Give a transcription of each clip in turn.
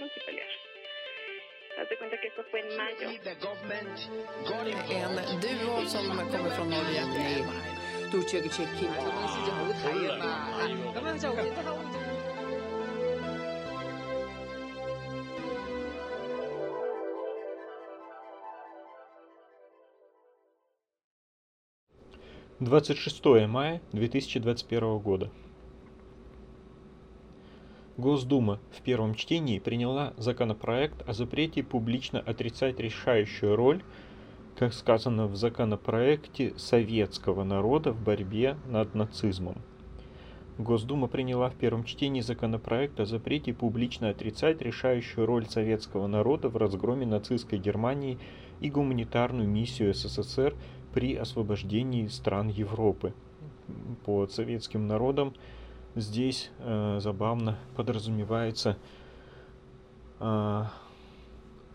Haz de cuenta que esto fue en mayo. En duo som kommer från Norge. Двадцать шестое мая две тысячи двадцать первого года. Госдума в первом чтении приняла законопроект о запрете публично отрицать решающую роль, как сказано в законопроекте, советского народа в борьбе над нацизмом. Госдума приняла в первом чтении законопроект о запрете публично отрицать решающую роль советского народа в разгроме нацистской Германии и гуманитарную миссию СССР при освобождении стран Европы. Под советским народом здесь э, забавно подразумевается э,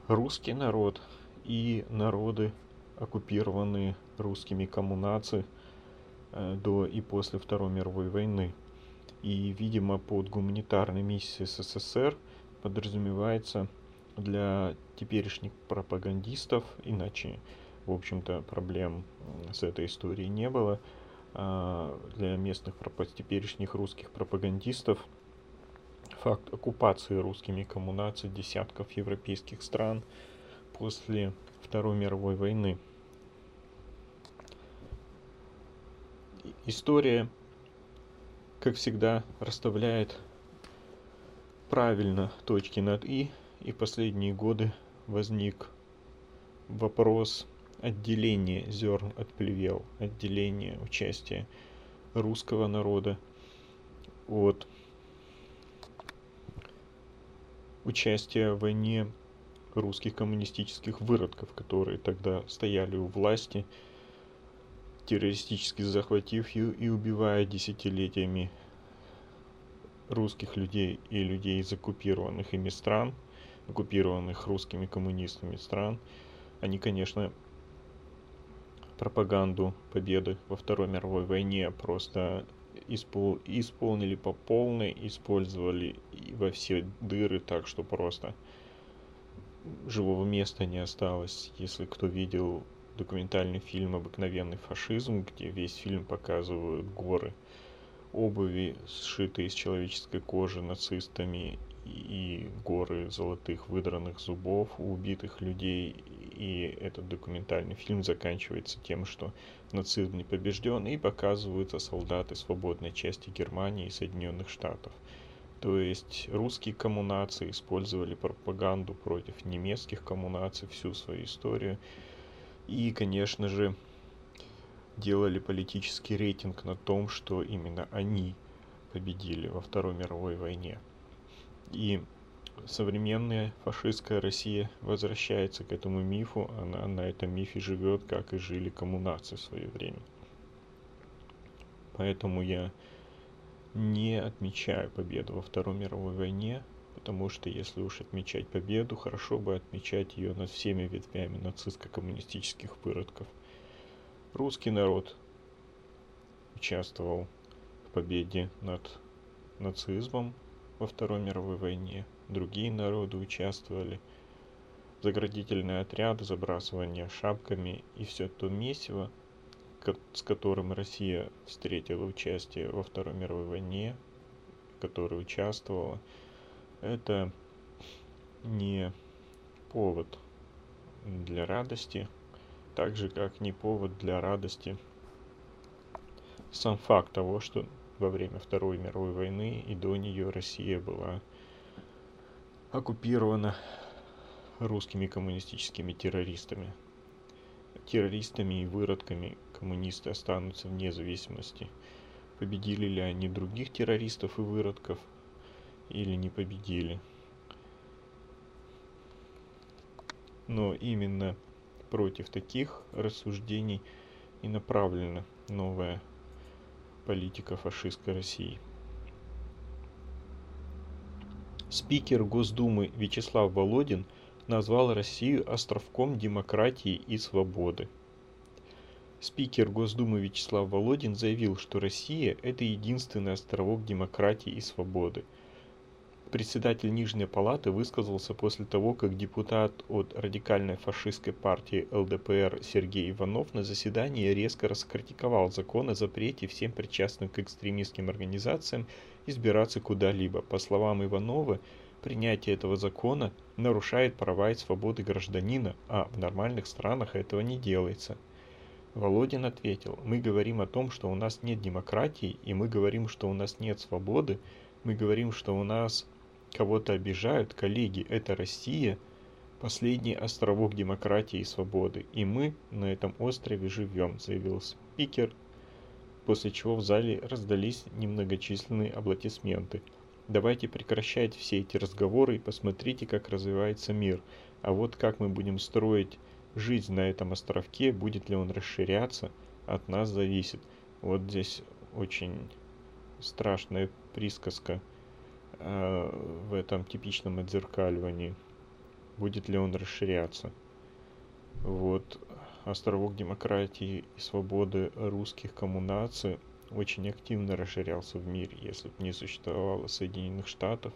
русский народ и народы, оккупированные русскими коммунации э, до и после Второй мировой войны. И, видимо, под гуманитарной миссией СССР подразумевается для теперешних пропагандистов, иначе, в общем-то, проблем с этой историей не было, для местных теперешних русских пропагандистов факт оккупации русскими коммунаций десятков европейских стран после Второй мировой войны. История, как всегда, расставляет правильно точки над «и», и последние годы возник вопрос отделение зерн от плевел, отделение участия русского народа от участия в войне русских коммунистических выродков, которые тогда стояли у власти, террористически захватив ее и убивая десятилетиями русских людей и людей из оккупированных ими стран, оккупированных русскими коммунистами стран. Они, конечно, пропаганду победы во Второй мировой войне просто испол исполнили по полной, использовали во все дыры, так что просто живого места не осталось. Если кто видел документальный фильм «Обыкновенный фашизм», где весь фильм показывают горы обуви, сшитые из человеческой кожи нацистами, и горы золотых выдранных зубов у убитых людей. И этот документальный фильм заканчивается тем, что нацизм не побежден, и показываются солдаты свободной части Германии и Соединенных Штатов. То есть русские коммунации использовали пропаганду против немецких коммунаций всю свою историю. И, конечно же, делали политический рейтинг на том, что именно они победили во Второй мировой войне. И современная фашистская Россия возвращается к этому мифу, она на этом мифе живет, как и жили коммунации в свое время. Поэтому я не отмечаю победу во Второй мировой войне, потому что если уж отмечать победу, хорошо бы отмечать ее над всеми ветвями нацистско-коммунистических выродков. Русский народ участвовал в победе над нацизмом во Второй мировой войне, другие народы участвовали, заградительные отряды, забрасывание шапками и все то месиво, с которым Россия встретила участие во Второй мировой войне, которая участвовала, это не повод для радости, так же как не повод для радости сам факт того, что во время Второй мировой войны и до нее Россия была оккупирована русскими коммунистическими террористами. Террористами и выродками коммунисты останутся вне зависимости, победили ли они других террористов и выродков или не победили. Но именно против таких рассуждений и направлена новая политика фашистской России. Спикер Госдумы Вячеслав Володин назвал Россию островком демократии и свободы. Спикер Госдумы Вячеслав Володин заявил, что Россия – это единственный островок демократии и свободы. Председатель Нижней Палаты высказался после того, как депутат от радикальной фашистской партии ЛДПР Сергей Иванов на заседании резко раскритиковал закон о запрете всем причастным к экстремистским организациям избираться куда-либо. По словам Иванова, принятие этого закона нарушает права и свободы гражданина, а в нормальных странах этого не делается. Володин ответил, мы говорим о том, что у нас нет демократии, и мы говорим, что у нас нет свободы, мы говорим, что у нас кого-то обижают, коллеги, это Россия, последний островок демократии и свободы, и мы на этом острове живем, заявил спикер, после чего в зале раздались немногочисленные аплодисменты. Давайте прекращать все эти разговоры и посмотрите, как развивается мир. А вот как мы будем строить жизнь на этом островке, будет ли он расширяться, от нас зависит. Вот здесь очень страшная присказка в этом типичном отзеркаливании. Будет ли он расширяться? Вот островок демократии и свободы русских коммунаций очень активно расширялся в мире, если бы не существовало Соединенных Штатов.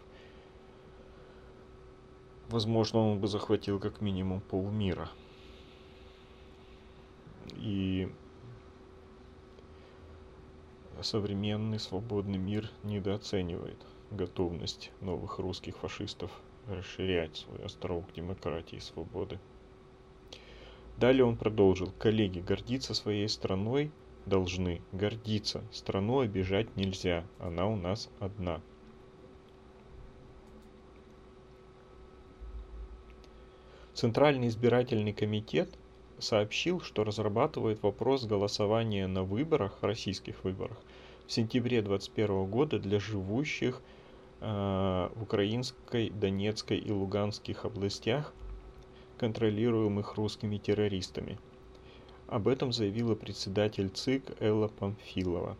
Возможно, он бы захватил как минимум полмира. И современный свободный мир недооценивает готовность новых русских фашистов расширять свой островок демократии и свободы. Далее он продолжил. Коллеги, гордиться своей страной должны. Гордиться. Страну обижать нельзя. Она у нас одна. Центральный избирательный комитет сообщил, что разрабатывает вопрос голосования на выборах, российских выборах, в сентябре 2021 года для живущих Э, в украинской, Донецкой и Луганских областях, контролируемых русскими террористами. Об этом заявила председатель ЦИК Элла Памфилова.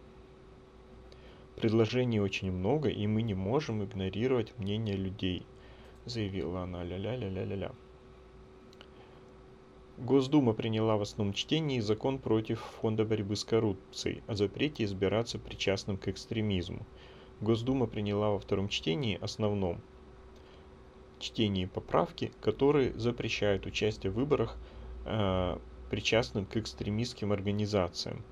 Предложений очень много, и мы не можем игнорировать мнение людей, заявила она. Ля-ля-ля-ля-ля-ля. Госдума приняла в основном чтении закон против Фонда борьбы с коррупцией о запрете избираться причастным к экстремизму – Госдума приняла во втором чтении основном чтении поправки, которые запрещают участие в выборах э, причастным к экстремистским организациям.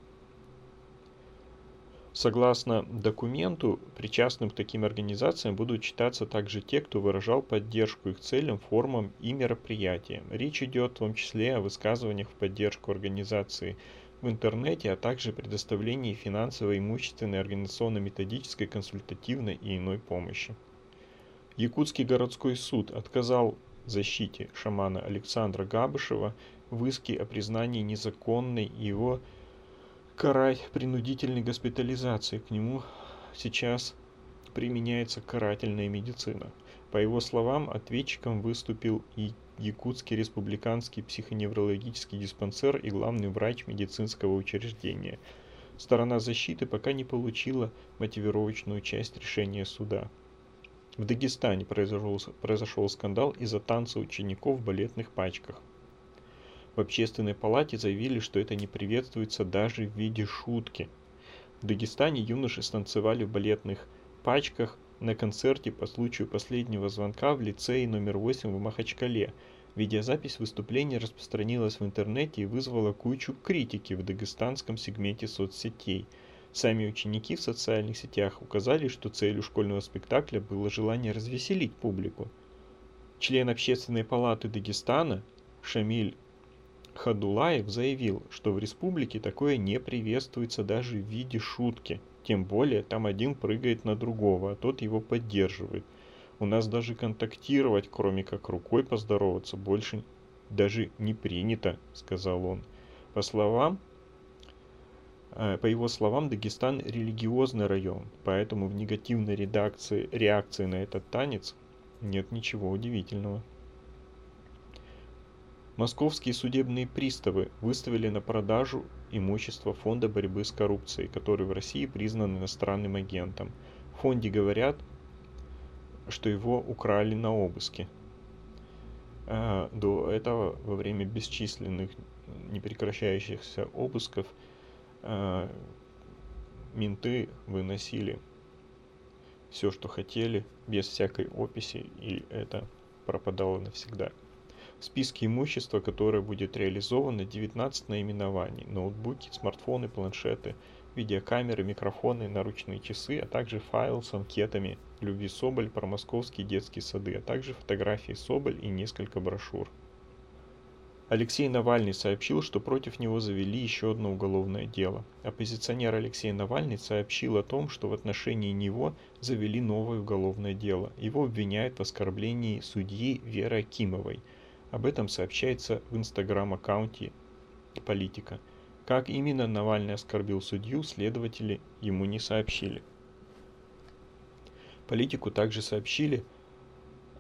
Согласно документу, причастным к таким организациям будут считаться также те, кто выражал поддержку их целям, формам и мероприятиям. Речь идет в том числе о высказываниях в поддержку организации в интернете, а также предоставлении финансовой, имущественной, организационно-методической, консультативной и иной помощи. Якутский городской суд отказал защите шамана Александра Габышева в иске о признании незаконной его карать принудительной госпитализации. К нему сейчас применяется карательная медицина. По его словам, ответчиком выступил и Якутский республиканский психоневрологический диспансер и главный врач медицинского учреждения. Сторона защиты пока не получила мотивировочную часть решения суда. В Дагестане произошел, произошел скандал из-за танца учеников в балетных пачках. В общественной палате заявили, что это не приветствуется даже в виде шутки. В Дагестане юноши станцевали в балетных пачках на концерте по случаю последнего звонка в лицее номер 8 в Махачкале. Видеозапись выступления распространилась в интернете и вызвала кучу критики в дагестанском сегменте соцсетей. Сами ученики в социальных сетях указали, что целью школьного спектакля было желание развеселить публику. Член Общественной палаты Дагестана Шамиль Хадулаев заявил, что в республике такое не приветствуется даже в виде шутки – тем более там один прыгает на другого, а тот его поддерживает. У нас даже контактировать, кроме как рукой поздороваться, больше даже не принято, сказал он. По словам э, по его словам, Дагестан религиозный район, поэтому в негативной редакции, реакции на этот танец нет ничего удивительного. Московские судебные приставы выставили на продажу имущество Фонда борьбы с коррупцией, который в России признан иностранным агентом. В фонде говорят, что его украли на обыске. А, до этого, во время бесчисленных непрекращающихся обысков, а, менты выносили все, что хотели, без всякой описи, и это пропадало навсегда. В списке имущества, которое будет реализовано, 19 наименований. Ноутбуки, смартфоны, планшеты, видеокамеры, микрофоны, наручные часы, а также файл с анкетами «Любви Соболь» про московские детские сады, а также фотографии Соболь и несколько брошюр. Алексей Навальный сообщил, что против него завели еще одно уголовное дело. Оппозиционер Алексей Навальный сообщил о том, что в отношении него завели новое уголовное дело. Его обвиняют в оскорблении судьи Веры Акимовой. Об этом сообщается в инстаграм-аккаунте политика. Как именно Навальный оскорбил судью, следователи ему не сообщили. Политику также сообщили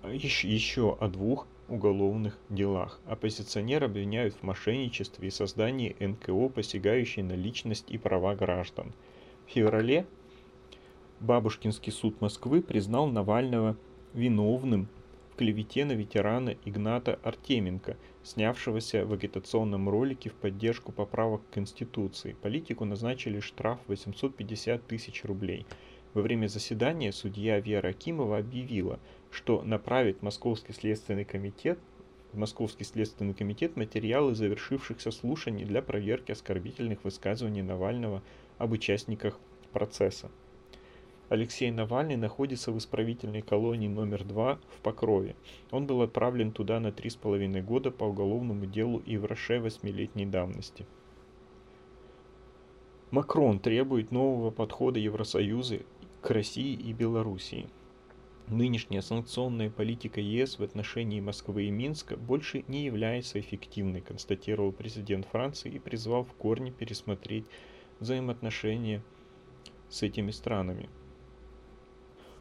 еще о двух уголовных делах. Оппозиционер обвиняют в мошенничестве и создании НКО, посягающей на личность и права граждан. В феврале Бабушкинский суд Москвы признал Навального виновным клевете на ветерана Игната Артеменко, снявшегося в агитационном ролике в поддержку поправок к Конституции. Политику назначили штраф 850 тысяч рублей. Во время заседания судья Вера Акимова объявила – что направит Московский следственный комитет в Московский следственный комитет материалы завершившихся слушаний для проверки оскорбительных высказываний Навального об участниках процесса. Алексей Навальный находится в исправительной колонии номер 2 в Покрове. Он был отправлен туда на три с половиной года по уголовному делу и в Роше восьмилетней давности. Макрон требует нового подхода Евросоюза к России и Белоруссии. Нынешняя санкционная политика ЕС в отношении Москвы и Минска больше не является эффективной, констатировал президент Франции и призвал в корне пересмотреть взаимоотношения с этими странами.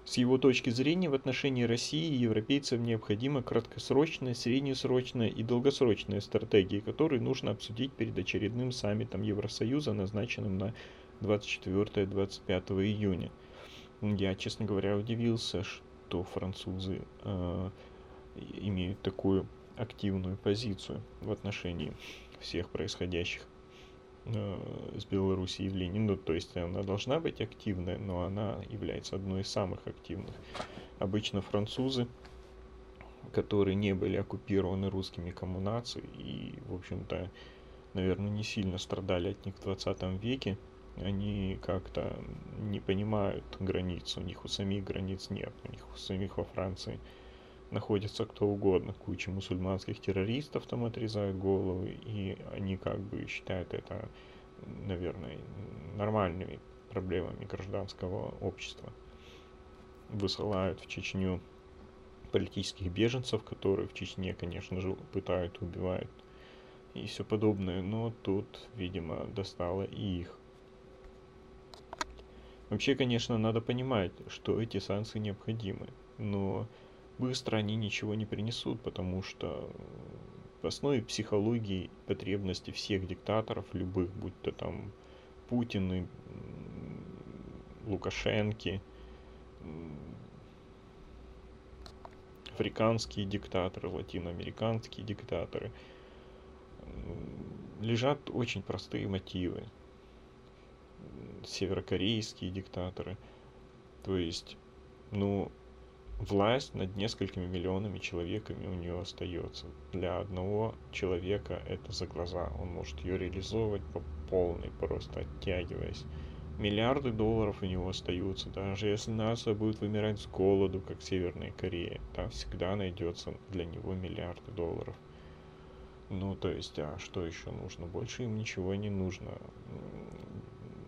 С его точки зрения в отношении России и европейцев необходима краткосрочная, среднесрочная и долгосрочная стратегии, которые нужно обсудить перед очередным саммитом Евросоюза, назначенным на 24-25 июня. Я, честно говоря, удивился, что то французы э, имеют такую активную позицию в отношении всех происходящих с Белоруссией явлений. Ну, то есть она должна быть активной, но она является одной из самых активных. Обычно французы, которые не были оккупированы русскими коммунацией и, в общем-то, наверное, не сильно страдали от них в 20 веке, они как-то не понимают границ, у них у самих границ нет, у них у самих во Франции находится кто угодно, куча мусульманских террористов там отрезают головы, и они как бы считают это, наверное, нормальными проблемами гражданского общества. Высылают в Чечню политических беженцев, которые в Чечне, конечно же, пытают, убивают и все подобное, но тут, видимо, достало и их. Вообще, конечно, надо понимать, что эти санкции необходимы, но быстро они ничего не принесут, потому что в основе психологии потребности всех диктаторов, любых, будь то там Путин, Лукашенки, африканские диктаторы, латиноамериканские диктаторы, лежат очень простые мотивы северокорейские диктаторы. То есть, ну, власть над несколькими миллионами человеками у нее остается. Для одного человека это за глаза. Он может ее реализовывать по полной, просто оттягиваясь. Миллиарды долларов у него остаются. Даже если НАСА будет вымирать с голоду, как Северная Корея, там всегда найдется для него миллиарды долларов. Ну, то есть, а что еще нужно? Больше им ничего не нужно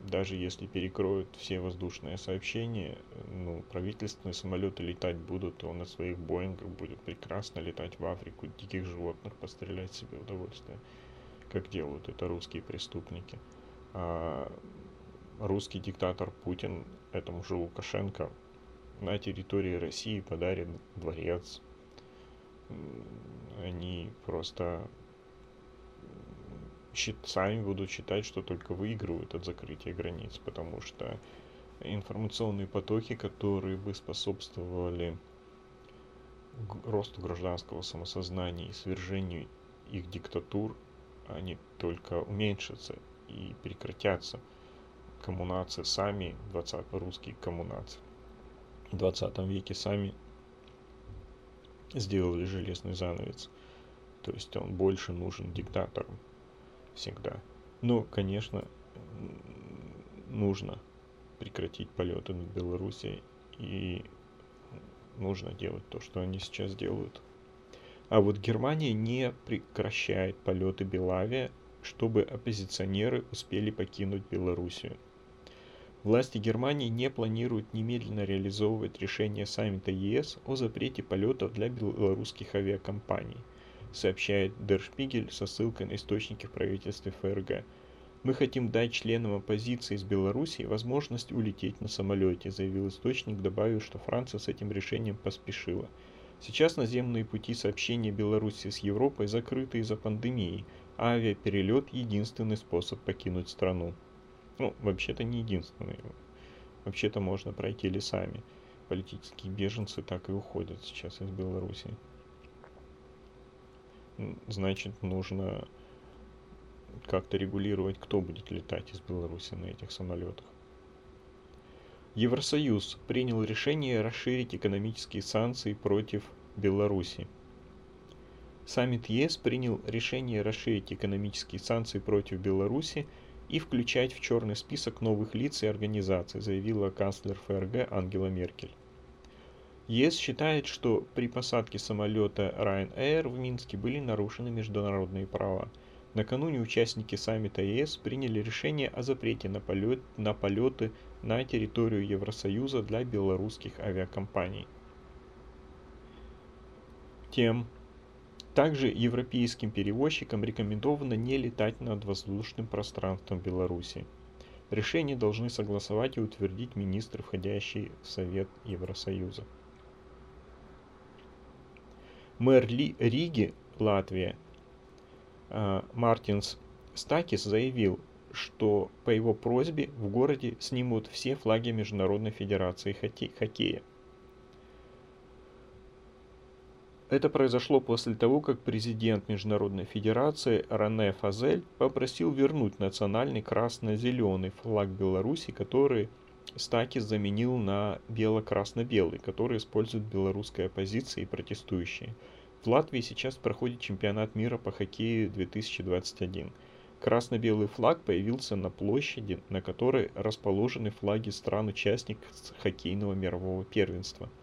даже если перекроют все воздушные сообщения, ну, правительственные самолеты летать будут, он на своих Боингах будет прекрасно летать в Африку, диких животных пострелять себе в удовольствие, как делают это русские преступники. А русский диктатор Путин этому же Лукашенко на территории России подарит дворец. Они просто сами будут считать, что только выигрывают от закрытия границ, потому что информационные потоки, которые бы способствовали росту гражданского самосознания и свержению их диктатур, они только уменьшатся и прекратятся. Коммунации сами, 20 русские коммунации. 20 веке сами сделали железный занавес. То есть он больше нужен диктаторам всегда. Но, конечно, нужно прекратить полеты над Белоруссией и нужно делать то, что они сейчас делают. А вот Германия не прекращает полеты Белавия, чтобы оппозиционеры успели покинуть Белоруссию. Власти Германии не планируют немедленно реализовывать решение саммита ЕС о запрете полетов для белорусских авиакомпаний, сообщает Spiegel со ссылкой на источники в правительстве ФРГ. Мы хотим дать членам оппозиции из Беларуси возможность улететь на самолете, заявил источник, добавив, что Франция с этим решением поспешила. Сейчас наземные пути сообщения Беларуси с Европой закрыты из-за пандемии, а авиаперелет – единственный способ покинуть страну. Ну, вообще-то не единственный. Вообще-то можно пройти лесами. Политические беженцы так и уходят сейчас из Беларуси. Значит, нужно как-то регулировать, кто будет летать из Беларуси на этих самолетах. Евросоюз принял решение расширить экономические санкции против Беларуси. Саммит ЕС принял решение расширить экономические санкции против Беларуси и включать в черный список новых лиц и организаций, заявила канцлер ФРГ Ангела Меркель. ЕС считает, что при посадке самолета Ryanair в Минске были нарушены международные права. Накануне участники саммита ЕС приняли решение о запрете на, полет, на полеты на территорию Евросоюза для белорусских авиакомпаний. Тем также европейским перевозчикам рекомендовано не летать над воздушным пространством Беларуси. Решение должны согласовать и утвердить министры, входящие в Совет Евросоюза. Мэр Ли, Риги, Латвия, э, Мартинс Стакис заявил, что по его просьбе в городе снимут все флаги Международной Федерации хоккея. Это произошло после того, как президент Международной Федерации Рене Фазель попросил вернуть национальный красно-зеленый флаг Беларуси, который Стакис заменил на бело-красно-белый, который использует белорусская оппозиция и протестующие. В Латвии сейчас проходит чемпионат мира по хоккею 2021. Красно-белый флаг появился на площади, на которой расположены флаги стран-участников хоккейного мирового первенства –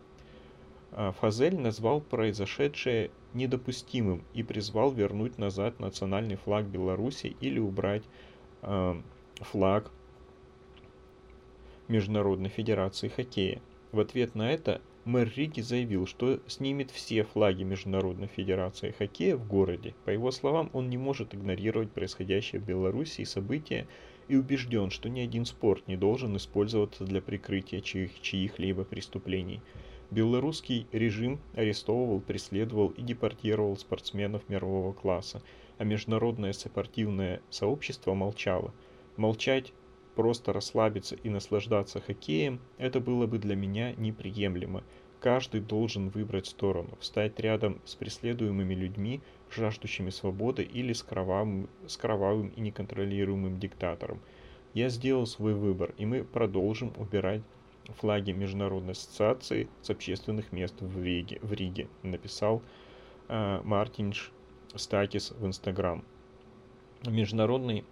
а, Фазель назвал произошедшее недопустимым и призвал вернуть назад национальный флаг Беларуси или убрать э, флаг Международной Федерации Хоккея. В ответ на это мэр Риги заявил, что снимет все флаги Международной Федерации Хоккея в городе. По его словам, он не может игнорировать происходящее в Беларуси события и убежден, что ни один спорт не должен использоваться для прикрытия чьих- чьих-либо преступлений. Белорусский режим арестовывал, преследовал и депортировал спортсменов мирового класса, а международное спортивное сообщество молчало. Молчать, просто расслабиться и наслаждаться хоккеем – это было бы для меня неприемлемо. Каждый должен выбрать сторону, встать рядом с преследуемыми людьми, жаждущими свободы или с кровавым, с кровавым и неконтролируемым диктатором. Я сделал свой выбор, и мы продолжим убирать флаги Международной ассоциации с общественных мест в Риге, в Риге написал э, Мартинш Стакис в Инстаграм. Международные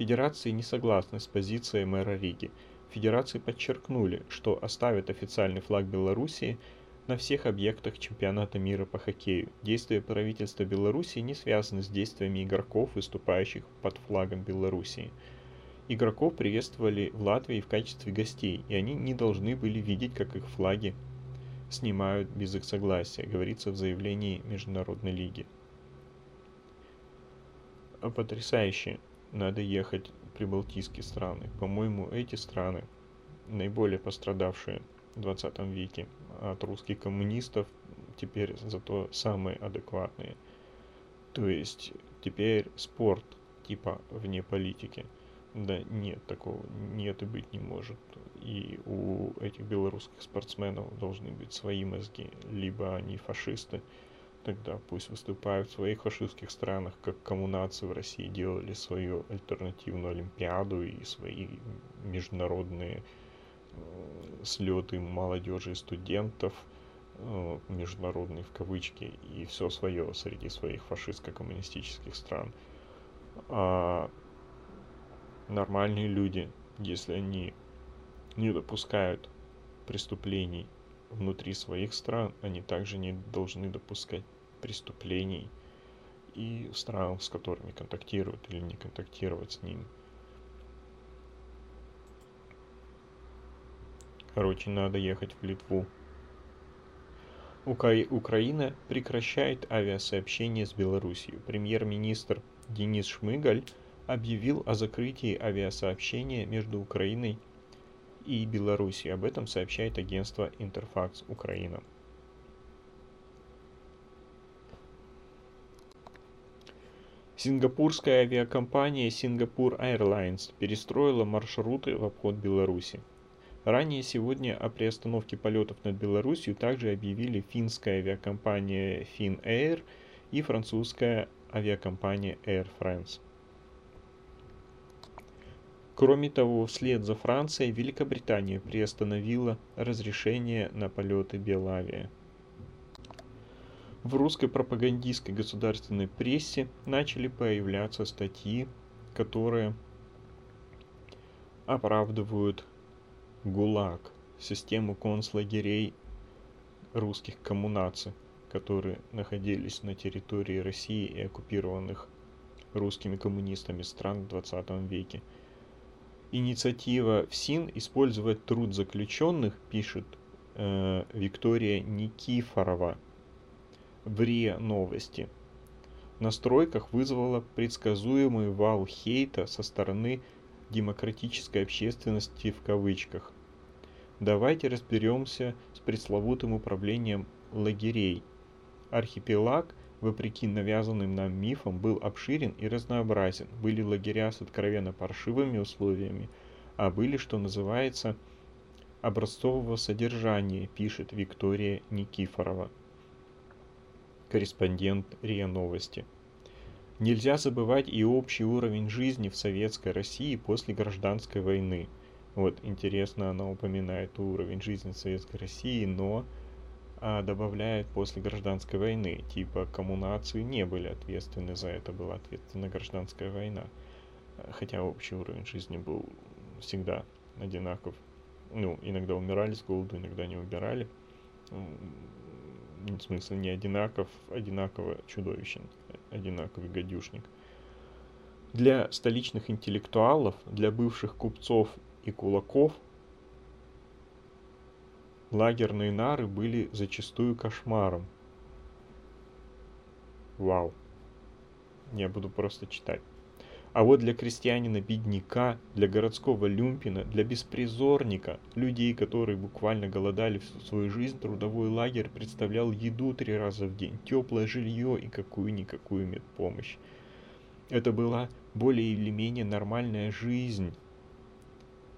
федерации не согласны с позицией мэра Риги. Федерации подчеркнули, что оставят официальный флаг Белоруссии на всех объектах чемпионата мира по хоккею. Действия правительства Беларуси не связаны с действиями игроков, выступающих под флагом Белоруссии. Игроков приветствовали в Латвии в качестве гостей, и они не должны были видеть, как их флаги снимают без их согласия, говорится в заявлении Международной лиги. Потрясающе. Надо ехать в прибалтийские страны. По-моему, эти страны наиболее пострадавшие в 20 веке от русских коммунистов, теперь зато самые адекватные. То есть теперь спорт типа вне политики – да нет, такого нет и быть не может. И у этих белорусских спортсменов должны быть свои мозги. Либо они фашисты, тогда пусть выступают в своих фашистских странах, как коммунации в России делали свою альтернативную Олимпиаду и свои международные слеты молодежи и студентов, э, международные в кавычки, и все свое среди своих фашистско-коммунистических стран. А нормальные люди, если они не допускают преступлений внутри своих стран, они также не должны допускать преступлений и стран, с которыми контактируют или не контактировать с ними. Короче, надо ехать в Литву. Укра... Украина прекращает авиасообщение с Белоруссией. Премьер-министр Денис Шмыгаль объявил о закрытии авиасообщения между Украиной и Белоруссией. Об этом сообщает агентство Интерфакс Украина. Сингапурская авиакомпания Singapore Airlines перестроила маршруты в обход Беларуси. Ранее сегодня о приостановке полетов над Беларусью также объявили финская авиакомпания Finnair и французская авиакомпания Air France. Кроме того, вслед за Францией Великобритания приостановила разрешение на полеты Белавия. В русской пропагандистской государственной прессе начали появляться статьи, которые оправдывают ГУЛАГ, систему концлагерей русских коммунаций, которые находились на территории России и оккупированных русскими коммунистами стран в 20 веке. Инициатива ФСИН использовать труд заключенных, пишет э, Виктория Никифорова в РИА Новости. На стройках вызвала предсказуемый вал хейта со стороны демократической общественности в кавычках. Давайте разберемся с пресловутым управлением лагерей. Архипелаг, вопреки навязанным нам мифам, был обширен и разнообразен. Были лагеря с откровенно паршивыми условиями, а были, что называется, образцового содержания, пишет Виктория Никифорова, корреспондент РИА Новости. Нельзя забывать и общий уровень жизни в советской России после гражданской войны. Вот, интересно, она упоминает уровень жизни в советской России, но а, добавляет после гражданской войны. Типа коммунации не были ответственны за это, была ответственна гражданская война. Хотя общий уровень жизни был всегда одинаков. Ну, иногда умирали с голоду, иногда не умирали. В смысле, не одинаков, одинаково чудовищен одинаковый гадюшник. Для столичных интеллектуалов, для бывших купцов и кулаков лагерные нары были зачастую кошмаром. Вау. Я буду просто читать. А вот для крестьянина-бедняка, для городского люмпина, для беспризорника, людей, которые буквально голодали всю свою жизнь, трудовой лагерь представлял еду три раза в день, теплое жилье и какую-никакую медпомощь. Это была более или менее нормальная жизнь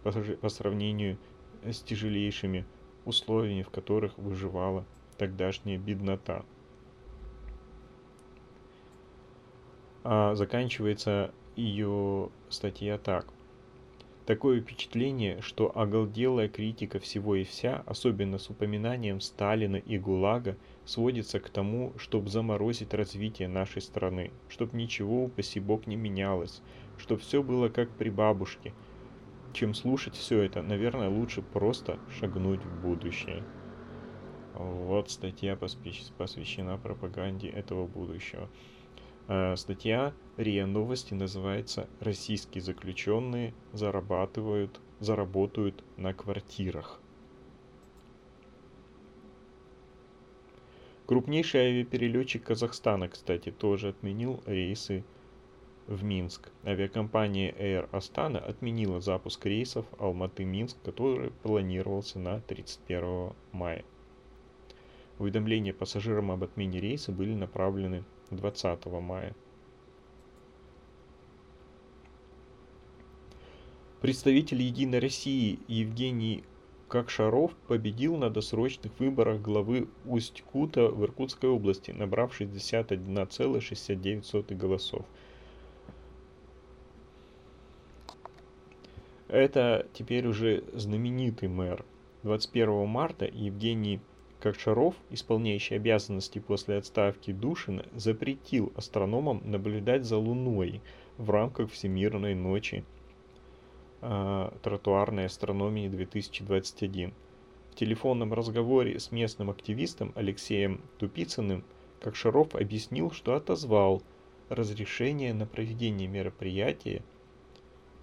по, сравнению с тяжелейшими условиями, в которых выживала тогдашняя беднота. А заканчивается ее статья так. Такое впечатление, что оголделая критика всего и вся, особенно с упоминанием Сталина и ГУЛАГа, сводится к тому, чтобы заморозить развитие нашей страны, чтобы ничего, упаси бог, не менялось, чтобы все было как при бабушке. Чем слушать все это, наверное, лучше просто шагнуть в будущее. Вот статья посвящена пропаганде этого будущего. Э, статья РИА Новости называется «Российские заключенные зарабатывают, заработают на квартирах». Крупнейший авиаперелетчик Казахстана, кстати, тоже отменил рейсы в Минск. Авиакомпания Air Astana отменила запуск рейсов Алматы-Минск, который планировался на 31 мая. Уведомления пассажирам об отмене рейса были направлены 20 мая. Представитель «Единой России» Евгений Кокшаров победил на досрочных выборах главы Усть-Кута в Иркутской области, набрав 61,69 голосов. Это теперь уже знаменитый мэр. 21 марта Евгений Ковшаров, исполняющий обязанности после отставки Душина, запретил астрономам наблюдать за Луной в рамках Всемирной ночи э, тротуарной астрономии 2021. В телефонном разговоре с местным активистом Алексеем Тупицыным Кокшаров объяснил, что отозвал разрешение на проведение мероприятия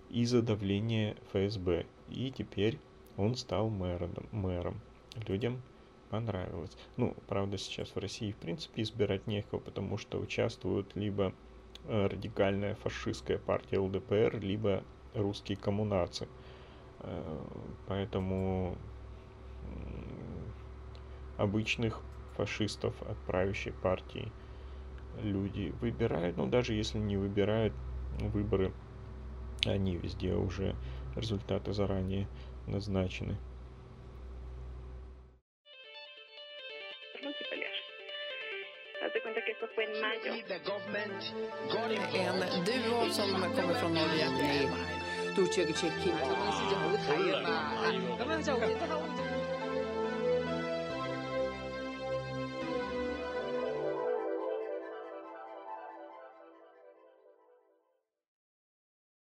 из-за давления ФСБ. И теперь он стал мэром. мэром. Людям понравилось. Ну, правда, сейчас в России, в принципе, избирать некого, потому что участвуют либо э, радикальная фашистская партия ЛДПР, либо русские коммунарцы. Э, поэтому обычных фашистов от правящей партии люди выбирают, но даже если не выбирают выборы, они везде уже результаты заранее назначены. En duo som kommer från Norge.